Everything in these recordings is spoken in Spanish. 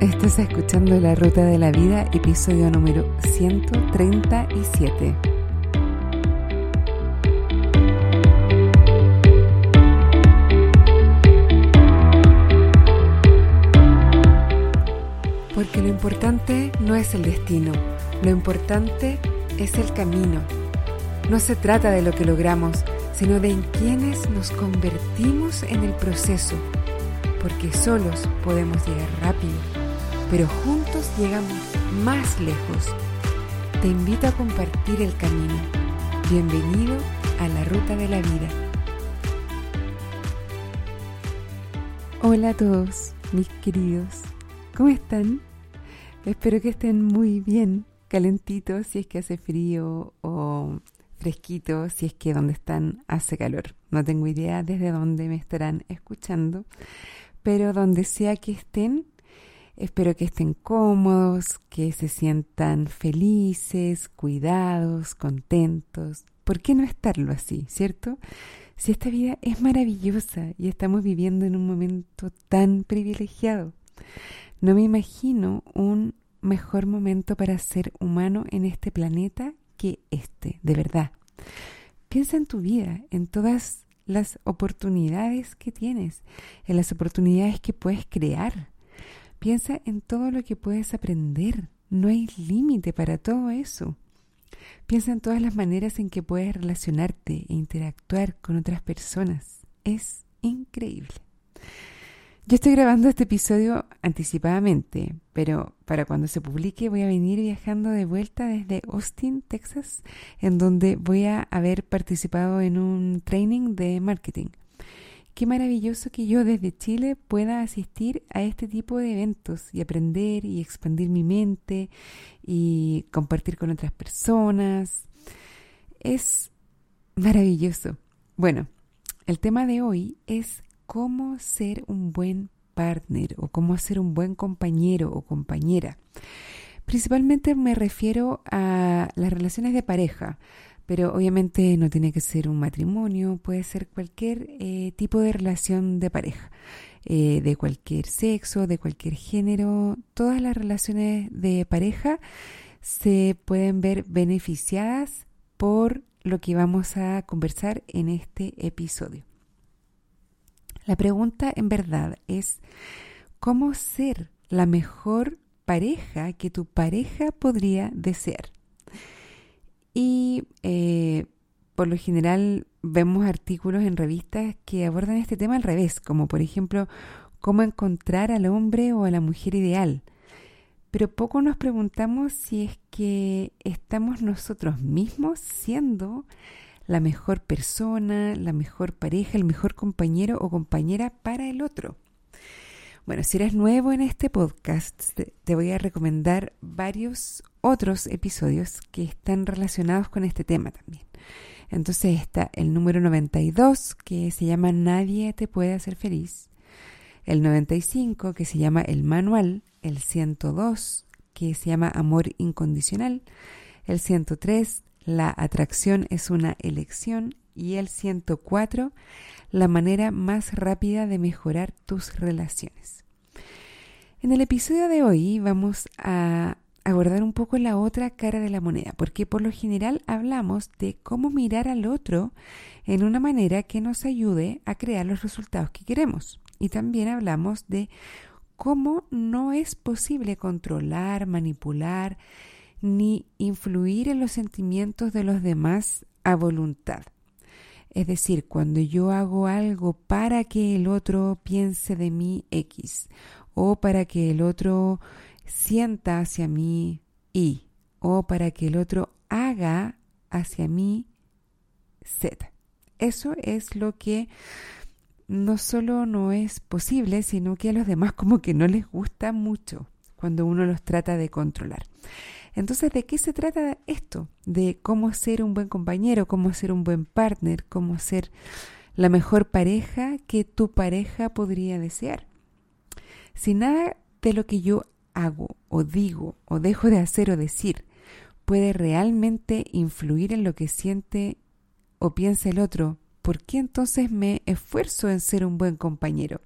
Estás escuchando La Ruta de la Vida, episodio número 137. Porque lo importante no es el destino, lo importante es el camino. No se trata de lo que logramos, sino de en quienes nos convertimos en el proceso, porque solos podemos llegar rápido pero juntos llegamos más lejos. Te invito a compartir el camino. Bienvenido a la ruta de la vida. Hola a todos, mis queridos. ¿Cómo están? Espero que estén muy bien, calentitos si es que hace frío o fresquito si es que donde están hace calor. No tengo idea desde dónde me estarán escuchando, pero donde sea que estén, Espero que estén cómodos, que se sientan felices, cuidados, contentos. ¿Por qué no estarlo así, cierto? Si esta vida es maravillosa y estamos viviendo en un momento tan privilegiado. No me imagino un mejor momento para ser humano en este planeta que este, de verdad. Piensa en tu vida, en todas las oportunidades que tienes, en las oportunidades que puedes crear Piensa en todo lo que puedes aprender. No hay límite para todo eso. Piensa en todas las maneras en que puedes relacionarte e interactuar con otras personas. Es increíble. Yo estoy grabando este episodio anticipadamente, pero para cuando se publique voy a venir viajando de vuelta desde Austin, Texas, en donde voy a haber participado en un training de marketing. Qué maravilloso que yo desde Chile pueda asistir a este tipo de eventos y aprender y expandir mi mente y compartir con otras personas. Es maravilloso. Bueno, el tema de hoy es cómo ser un buen partner o cómo ser un buen compañero o compañera. Principalmente me refiero a las relaciones de pareja, pero obviamente no tiene que ser un matrimonio, puede ser cualquier eh, tipo de relación de pareja, eh, de cualquier sexo, de cualquier género. Todas las relaciones de pareja se pueden ver beneficiadas por lo que vamos a conversar en este episodio. La pregunta en verdad es, ¿cómo ser la mejor pareja que tu pareja podría desear? Y eh, por lo general vemos artículos en revistas que abordan este tema al revés, como por ejemplo cómo encontrar al hombre o a la mujer ideal. Pero poco nos preguntamos si es que estamos nosotros mismos siendo la mejor persona, la mejor pareja, el mejor compañero o compañera para el otro. Bueno, si eres nuevo en este podcast, te voy a recomendar varios otros episodios que están relacionados con este tema también. Entonces está el número 92 que se llama Nadie te puede hacer feliz, el 95 que se llama El Manual, el 102 que se llama Amor Incondicional, el 103 La atracción es una elección y el 104 La manera más rápida de mejorar tus relaciones. En el episodio de hoy vamos a abordar un poco la otra cara de la moneda, porque por lo general hablamos de cómo mirar al otro en una manera que nos ayude a crear los resultados que queremos. Y también hablamos de cómo no es posible controlar, manipular, ni influir en los sentimientos de los demás a voluntad. Es decir, cuando yo hago algo para que el otro piense de mí X o para que el otro sienta hacia mí y o para que el otro haga hacia mí Z. Eso es lo que no solo no es posible, sino que a los demás como que no les gusta mucho cuando uno los trata de controlar. Entonces, ¿de qué se trata esto? De cómo ser un buen compañero, cómo ser un buen partner, cómo ser la mejor pareja que tu pareja podría desear. Si nada de lo que yo hago o digo o dejo de hacer o decir puede realmente influir en lo que siente o piensa el otro, ¿por qué entonces me esfuerzo en ser un buen compañero?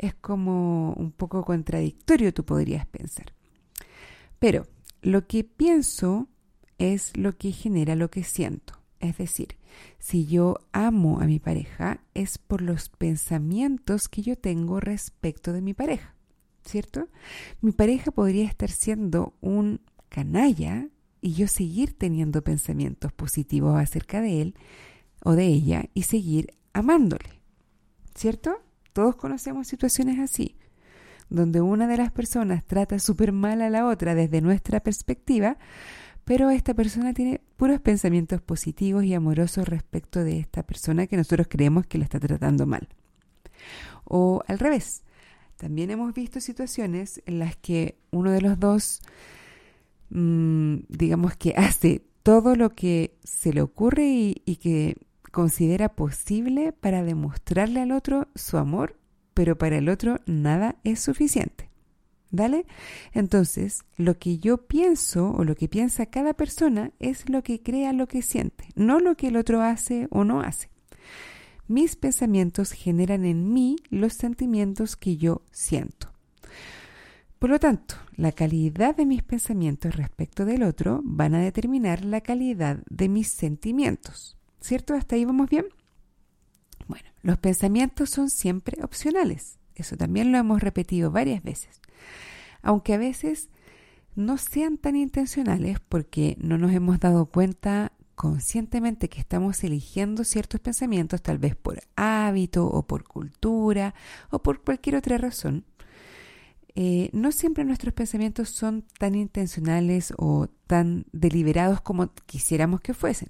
es como un poco contradictorio, tú podrías pensar. Pero lo que pienso es lo que genera lo que siento. Es decir, si yo amo a mi pareja es por los pensamientos que yo tengo respecto de mi pareja, ¿cierto? Mi pareja podría estar siendo un canalla y yo seguir teniendo pensamientos positivos acerca de él o de ella y seguir amándole, ¿cierto? Todos conocemos situaciones así, donde una de las personas trata súper mal a la otra desde nuestra perspectiva, pero esta persona tiene puros pensamientos positivos y amorosos respecto de esta persona que nosotros creemos que la está tratando mal. O al revés, también hemos visto situaciones en las que uno de los dos, mm, digamos que hace todo lo que se le ocurre y, y que considera posible para demostrarle al otro su amor, pero para el otro nada es suficiente. ¿Dale? Entonces, lo que yo pienso o lo que piensa cada persona es lo que crea lo que siente, no lo que el otro hace o no hace. Mis pensamientos generan en mí los sentimientos que yo siento. Por lo tanto, la calidad de mis pensamientos respecto del otro van a determinar la calidad de mis sentimientos. ¿Cierto? ¿Hasta ahí vamos bien? Bueno, los pensamientos son siempre opcionales. Eso también lo hemos repetido varias veces. Aunque a veces no sean tan intencionales porque no nos hemos dado cuenta conscientemente que estamos eligiendo ciertos pensamientos, tal vez por hábito o por cultura o por cualquier otra razón, eh, no siempre nuestros pensamientos son tan intencionales o tan deliberados como quisiéramos que fuesen.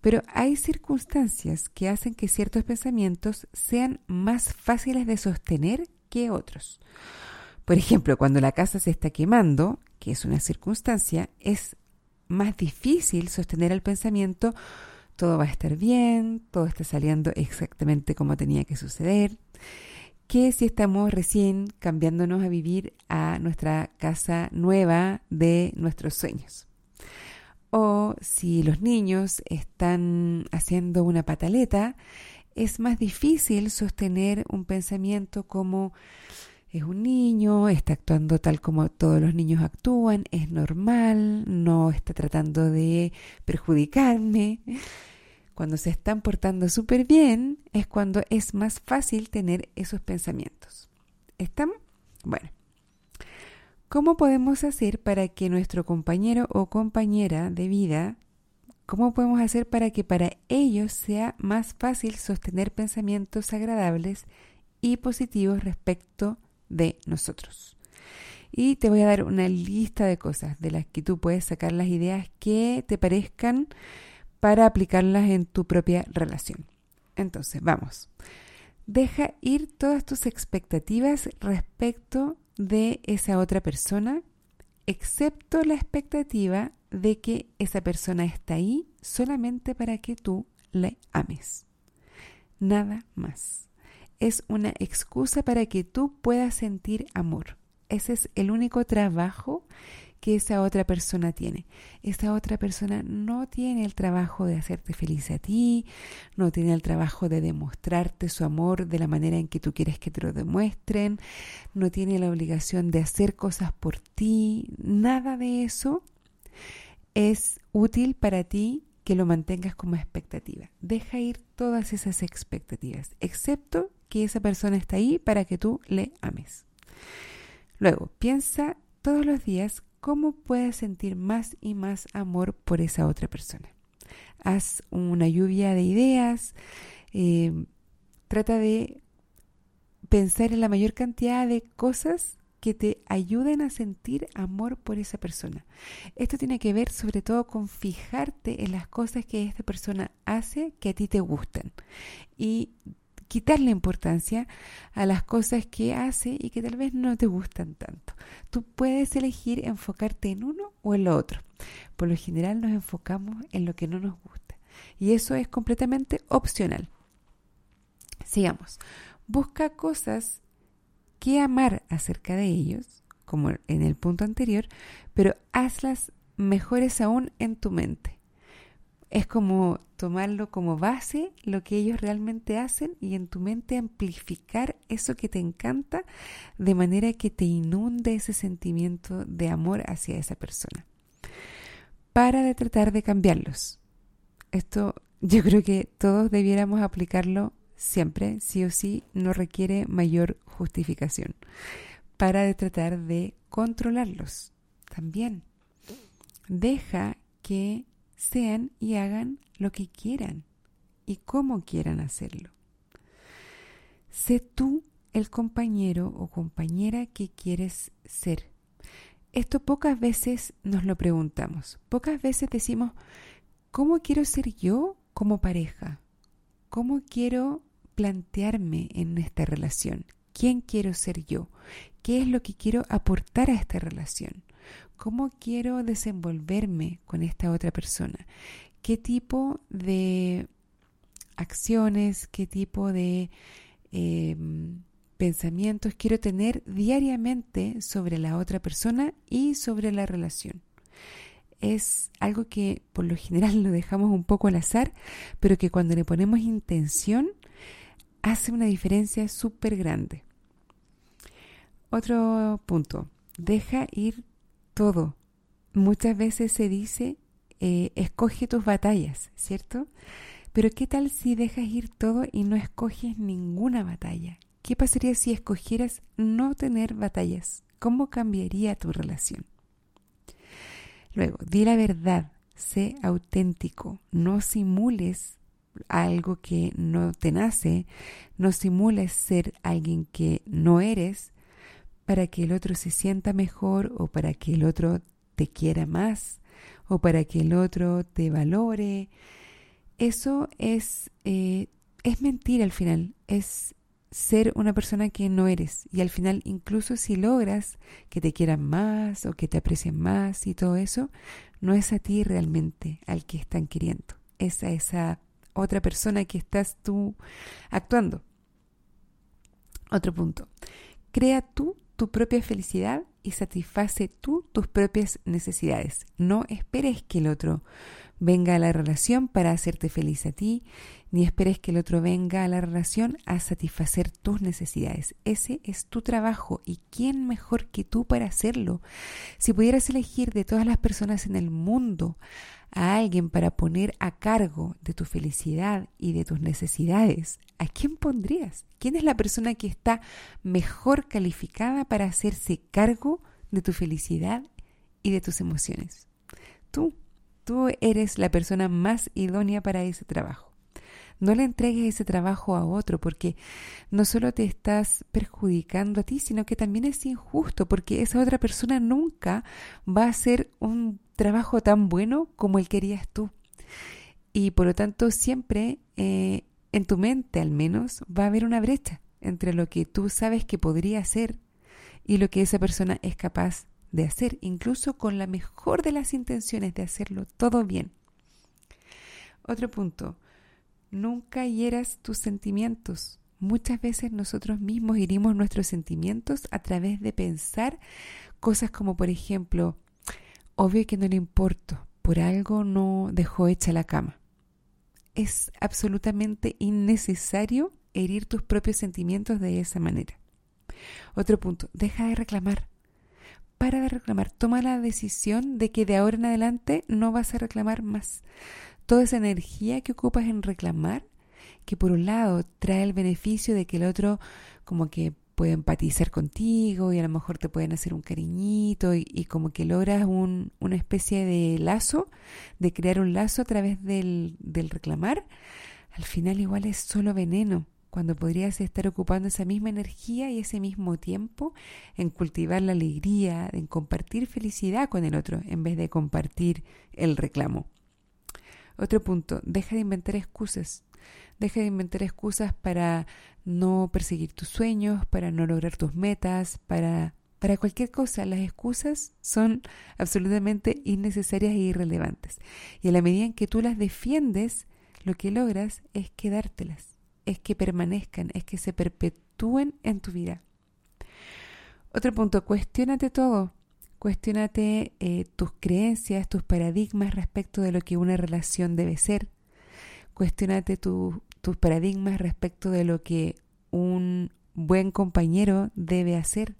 Pero hay circunstancias que hacen que ciertos pensamientos sean más fáciles de sostener que otros. Por ejemplo, cuando la casa se está quemando, que es una circunstancia, es más difícil sostener el pensamiento todo va a estar bien, todo está saliendo exactamente como tenía que suceder, que si estamos recién cambiándonos a vivir a nuestra casa nueva de nuestros sueños o si los niños están haciendo una pataleta, es más difícil sostener un pensamiento como es un niño, está actuando tal como todos los niños actúan, es normal, no está tratando de perjudicarme. Cuando se están portando súper bien es cuando es más fácil tener esos pensamientos. ¿Están? Bueno, ¿Cómo podemos hacer para que nuestro compañero o compañera de vida, cómo podemos hacer para que para ellos sea más fácil sostener pensamientos agradables y positivos respecto de nosotros? Y te voy a dar una lista de cosas de las que tú puedes sacar las ideas que te parezcan para aplicarlas en tu propia relación. Entonces, vamos. Deja ir todas tus expectativas respecto de esa otra persona, excepto la expectativa de que esa persona está ahí solamente para que tú le ames. Nada más. Es una excusa para que tú puedas sentir amor. Ese es el único trabajo que esa otra persona tiene. Esa otra persona no tiene el trabajo de hacerte feliz a ti, no tiene el trabajo de demostrarte su amor de la manera en que tú quieres que te lo demuestren, no tiene la obligación de hacer cosas por ti, nada de eso es útil para ti que lo mantengas como expectativa. Deja ir todas esas expectativas, excepto que esa persona está ahí para que tú le ames. Luego, piensa todos los días cómo puedes sentir más y más amor por esa otra persona. Haz una lluvia de ideas, eh, trata de pensar en la mayor cantidad de cosas que te ayuden a sentir amor por esa persona. Esto tiene que ver sobre todo con fijarte en las cosas que esta persona hace que a ti te gustan y quitarle importancia a las cosas que hace y que tal vez no te gustan tanto. Tú puedes elegir enfocarte en uno o en lo otro. Por lo general nos enfocamos en lo que no nos gusta y eso es completamente opcional. Sigamos. Busca cosas que amar acerca de ellos, como en el punto anterior, pero hazlas mejores aún en tu mente. Es como tomarlo como base lo que ellos realmente hacen y en tu mente amplificar eso que te encanta de manera que te inunde ese sentimiento de amor hacia esa persona. Para de tratar de cambiarlos. Esto yo creo que todos debiéramos aplicarlo siempre, sí o sí, no requiere mayor justificación. Para de tratar de controlarlos también. Deja que sean y hagan lo que quieran y cómo quieran hacerlo. Sé tú el compañero o compañera que quieres ser. Esto pocas veces nos lo preguntamos. Pocas veces decimos, ¿cómo quiero ser yo como pareja? ¿Cómo quiero plantearme en esta relación? ¿Quién quiero ser yo? ¿Qué es lo que quiero aportar a esta relación? ¿Cómo quiero desenvolverme con esta otra persona? ¿Qué tipo de acciones, qué tipo de em, pensamientos quiero tener diariamente sobre la otra persona y sobre la relación? Es algo que por lo general lo dejamos un poco al azar, pero que cuando le ponemos intención hace una diferencia súper grande. Otro punto, deja ir todo. Muchas veces se dice, eh, escoge tus batallas, ¿cierto? Pero ¿qué tal si dejas ir todo y no escoges ninguna batalla? ¿Qué pasaría si escogieras no tener batallas? ¿Cómo cambiaría tu relación? Luego, di la verdad, sé auténtico, no simules algo que no te nace, no simules ser alguien que no eres, para que el otro se sienta mejor o para que el otro te quiera más o para que el otro te valore. Eso es, eh, es mentir al final, es ser una persona que no eres. Y al final, incluso si logras que te quieran más o que te aprecien más y todo eso, no es a ti realmente al que están queriendo, es a esa otra persona que estás tú actuando. Otro punto. Crea tú tu propia felicidad y satisface tú tus propias necesidades. No esperes que el otro venga a la relación para hacerte feliz a ti, ni esperes que el otro venga a la relación a satisfacer tus necesidades. Ese es tu trabajo y quién mejor que tú para hacerlo. Si pudieras elegir de todas las personas en el mundo a alguien para poner a cargo de tu felicidad y de tus necesidades, ¿a quién pondrías? ¿Quién es la persona que está mejor calificada para hacerse cargo de tu felicidad y de tus emociones? Tú, tú eres la persona más idónea para ese trabajo. No le entregues ese trabajo a otro porque no solo te estás perjudicando a ti, sino que también es injusto porque esa otra persona nunca va a hacer un trabajo tan bueno como el querías tú. Y por lo tanto siempre eh, en tu mente al menos va a haber una brecha entre lo que tú sabes que podría hacer y lo que esa persona es capaz de hacer, incluso con la mejor de las intenciones de hacerlo todo bien. Otro punto, nunca hieras tus sentimientos. Muchas veces nosotros mismos herimos nuestros sentimientos a través de pensar cosas como, por ejemplo, obvio que no le importo, por algo no dejó hecha la cama. Es absolutamente innecesario herir tus propios sentimientos de esa manera. Otro punto, deja de reclamar. Para de reclamar, toma la decisión de que de ahora en adelante no vas a reclamar más. Toda esa energía que ocupas en reclamar, que por un lado trae el beneficio de que el otro como que puede empatizar contigo y a lo mejor te pueden hacer un cariñito y, como que logras un, una especie de lazo, de crear un lazo a través del, del reclamar, al final igual es solo veneno, cuando podrías estar ocupando esa misma energía y ese mismo tiempo en cultivar la alegría, en compartir felicidad con el otro, en vez de compartir el reclamo. Otro punto, deja de inventar excusas. Deja de inventar excusas para no perseguir tus sueños, para no lograr tus metas, para, para cualquier cosa. Las excusas son absolutamente innecesarias e irrelevantes. Y a la medida en que tú las defiendes, lo que logras es quedártelas, es que permanezcan, es que se perpetúen en tu vida. Otro punto, cuestionate todo. Cuestiónate eh, tus creencias, tus paradigmas respecto de lo que una relación debe ser. Cuestiónate tus paradigmas respecto de lo que un buen compañero debe hacer.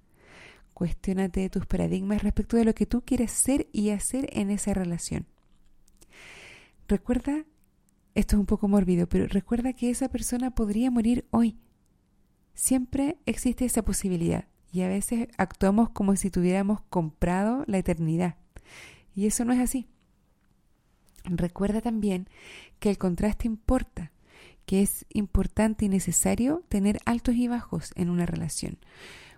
Cuestiónate tus paradigmas respecto de lo que tú quieres ser y hacer en esa relación. Recuerda, esto es un poco mórbido, pero recuerda que esa persona podría morir hoy. Siempre existe esa posibilidad y a veces actuamos como si tuviéramos comprado la eternidad. Y eso no es así. Recuerda también que el contraste importa, que es importante y necesario tener altos y bajos en una relación.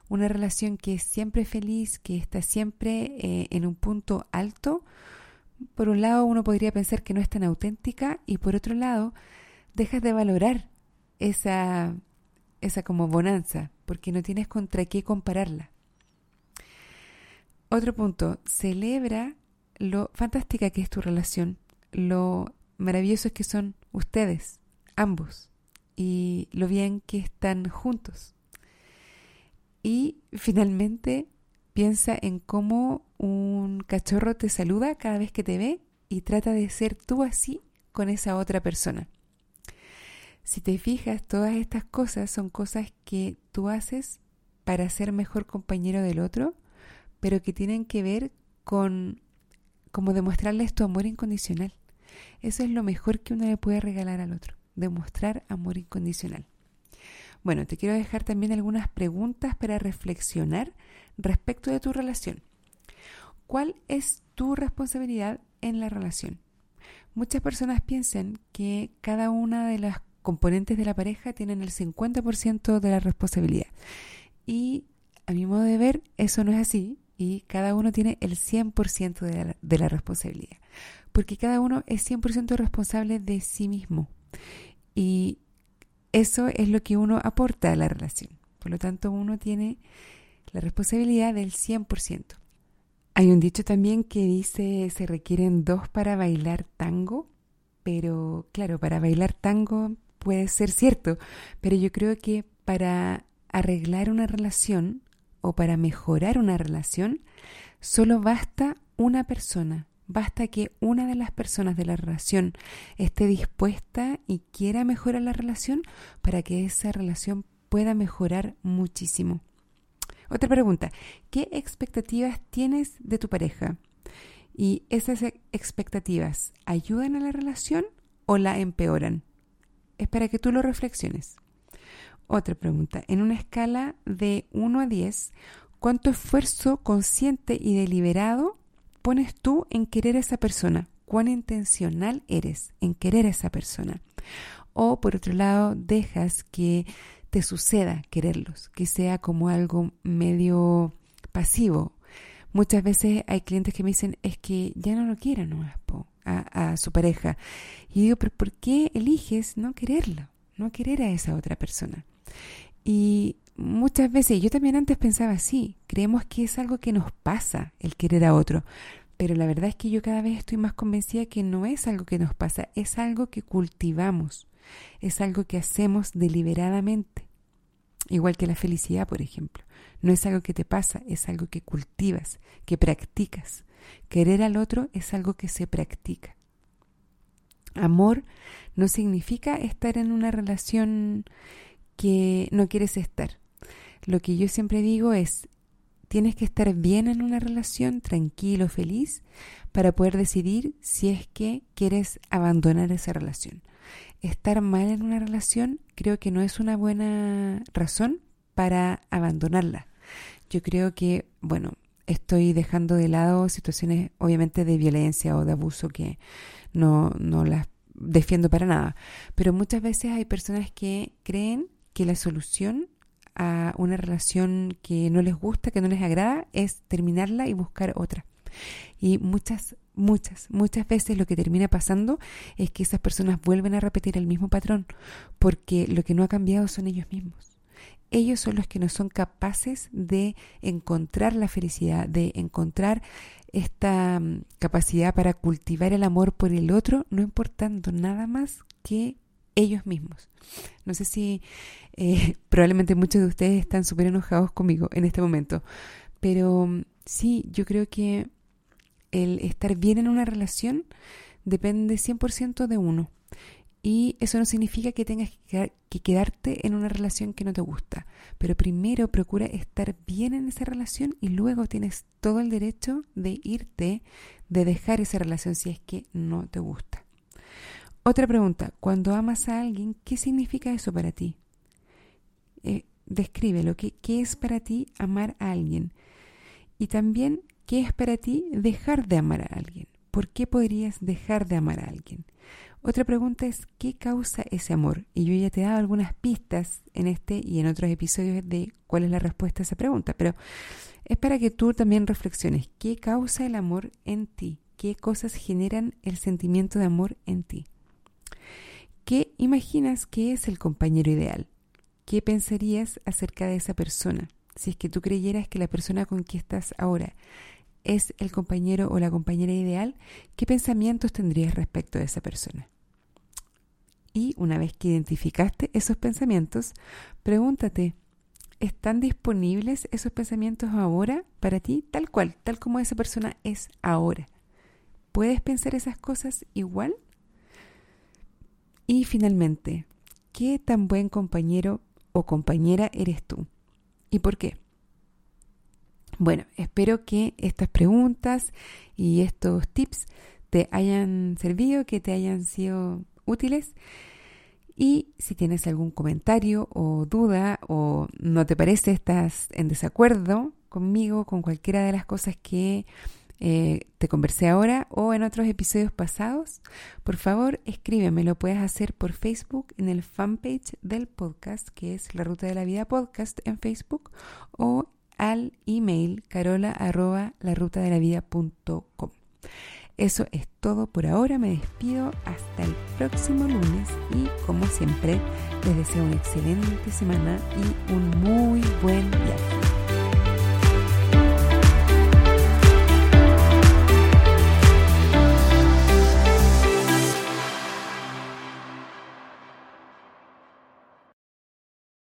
Una relación que es siempre feliz, que está siempre eh, en un punto alto, por un lado uno podría pensar que no es tan auténtica y por otro lado dejas de valorar esa, esa como bonanza, porque no tienes contra qué compararla. Otro punto, celebra lo fantástica que es tu relación, lo maravillosos que son ustedes, ambos, y lo bien que están juntos. Y finalmente piensa en cómo un cachorro te saluda cada vez que te ve y trata de ser tú así con esa otra persona. Si te fijas, todas estas cosas son cosas que tú haces para ser mejor compañero del otro, pero que tienen que ver con como demostrarles tu amor incondicional. Eso es lo mejor que uno le puede regalar al otro, demostrar amor incondicional. Bueno, te quiero dejar también algunas preguntas para reflexionar respecto de tu relación. ¿Cuál es tu responsabilidad en la relación? Muchas personas piensan que cada una de las componentes de la pareja tienen el 50% de la responsabilidad. Y a mi modo de ver, eso no es así y cada uno tiene el 100% de la, de la responsabilidad. Porque cada uno es 100% responsable de sí mismo. Y eso es lo que uno aporta a la relación. Por lo tanto, uno tiene la responsabilidad del 100%. Hay un dicho también que dice se requieren dos para bailar tango, pero claro, para bailar tango puede ser cierto, pero yo creo que para arreglar una relación o para mejorar una relación, solo basta una persona, basta que una de las personas de la relación esté dispuesta y quiera mejorar la relación para que esa relación pueda mejorar muchísimo. Otra pregunta, ¿qué expectativas tienes de tu pareja? ¿Y esas expectativas ayudan a la relación o la empeoran? es para que tú lo reflexiones. Otra pregunta, en una escala de 1 a 10, ¿cuánto esfuerzo consciente y deliberado pones tú en querer a esa persona? ¿Cuán intencional eres en querer a esa persona? O por otro lado, dejas que te suceda quererlos, que sea como algo medio pasivo. Muchas veces hay clientes que me dicen, es que ya no lo quieren, no a, a su pareja. Y digo, pero ¿por qué eliges no quererlo? No querer a esa otra persona. Y muchas veces, yo también antes pensaba así, creemos que es algo que nos pasa el querer a otro, pero la verdad es que yo cada vez estoy más convencida que no es algo que nos pasa, es algo que cultivamos, es algo que hacemos deliberadamente. Igual que la felicidad, por ejemplo. No es algo que te pasa, es algo que cultivas, que practicas. Querer al otro es algo que se practica. Amor no significa estar en una relación que no quieres estar. Lo que yo siempre digo es, tienes que estar bien en una relación, tranquilo, feliz, para poder decidir si es que quieres abandonar esa relación. Estar mal en una relación creo que no es una buena razón para abandonarla. Yo creo que, bueno, estoy dejando de lado situaciones obviamente de violencia o de abuso que no, no las defiendo para nada. Pero muchas veces hay personas que creen que la solución a una relación que no les gusta, que no les agrada, es terminarla y buscar otra. Y muchas, muchas, muchas veces lo que termina pasando es que esas personas vuelven a repetir el mismo patrón, porque lo que no ha cambiado son ellos mismos ellos son los que no son capaces de encontrar la felicidad, de encontrar esta mm, capacidad para cultivar el amor por el otro, no importando nada más que ellos mismos. No sé si eh, probablemente muchos de ustedes están súper enojados conmigo en este momento, pero mm, Sí, yo creo que el estar bien en una relación depende 100% de uno. Y eso no significa que tengas que quedarte en una relación que no te gusta. Pero primero procura estar bien en esa relación y luego tienes todo el derecho de irte, de dejar esa relación si es que no te gusta. Otra pregunta, cuando amas a alguien, ¿qué significa eso para ti? Eh, descríbelo, ¿qué, ¿qué es para ti amar a alguien? Y también, ¿qué es para ti dejar de amar a alguien? ¿Por qué podrías dejar de amar a alguien? Otra pregunta es, ¿qué causa ese amor? Y yo ya te he dado algunas pistas en este y en otros episodios de cuál es la respuesta a esa pregunta, pero es para que tú también reflexiones, ¿qué causa el amor en ti? ¿Qué cosas generan el sentimiento de amor en ti? ¿Qué imaginas que es el compañero ideal? ¿Qué pensarías acerca de esa persona? Si es que tú creyeras que la persona con quien estás ahora es el compañero o la compañera ideal, ¿qué pensamientos tendrías respecto de esa persona? Y una vez que identificaste esos pensamientos, pregúntate, ¿están disponibles esos pensamientos ahora para ti tal cual, tal como esa persona es ahora? ¿Puedes pensar esas cosas igual? Y finalmente, ¿qué tan buen compañero o compañera eres tú? ¿Y por qué? Bueno, espero que estas preguntas y estos tips te hayan servido, que te hayan sido útiles. Y si tienes algún comentario o duda o no te parece, estás en desacuerdo conmigo, con cualquiera de las cosas que eh, te conversé ahora o en otros episodios pasados, por favor escríbeme. Lo puedes hacer por Facebook en el fanpage del podcast, que es La Ruta de la Vida Podcast en Facebook, o al email carola arroba la ruta de la vida Eso es todo por ahora, me despido hasta el próximo lunes y como siempre les deseo una excelente semana y un muy buen viaje.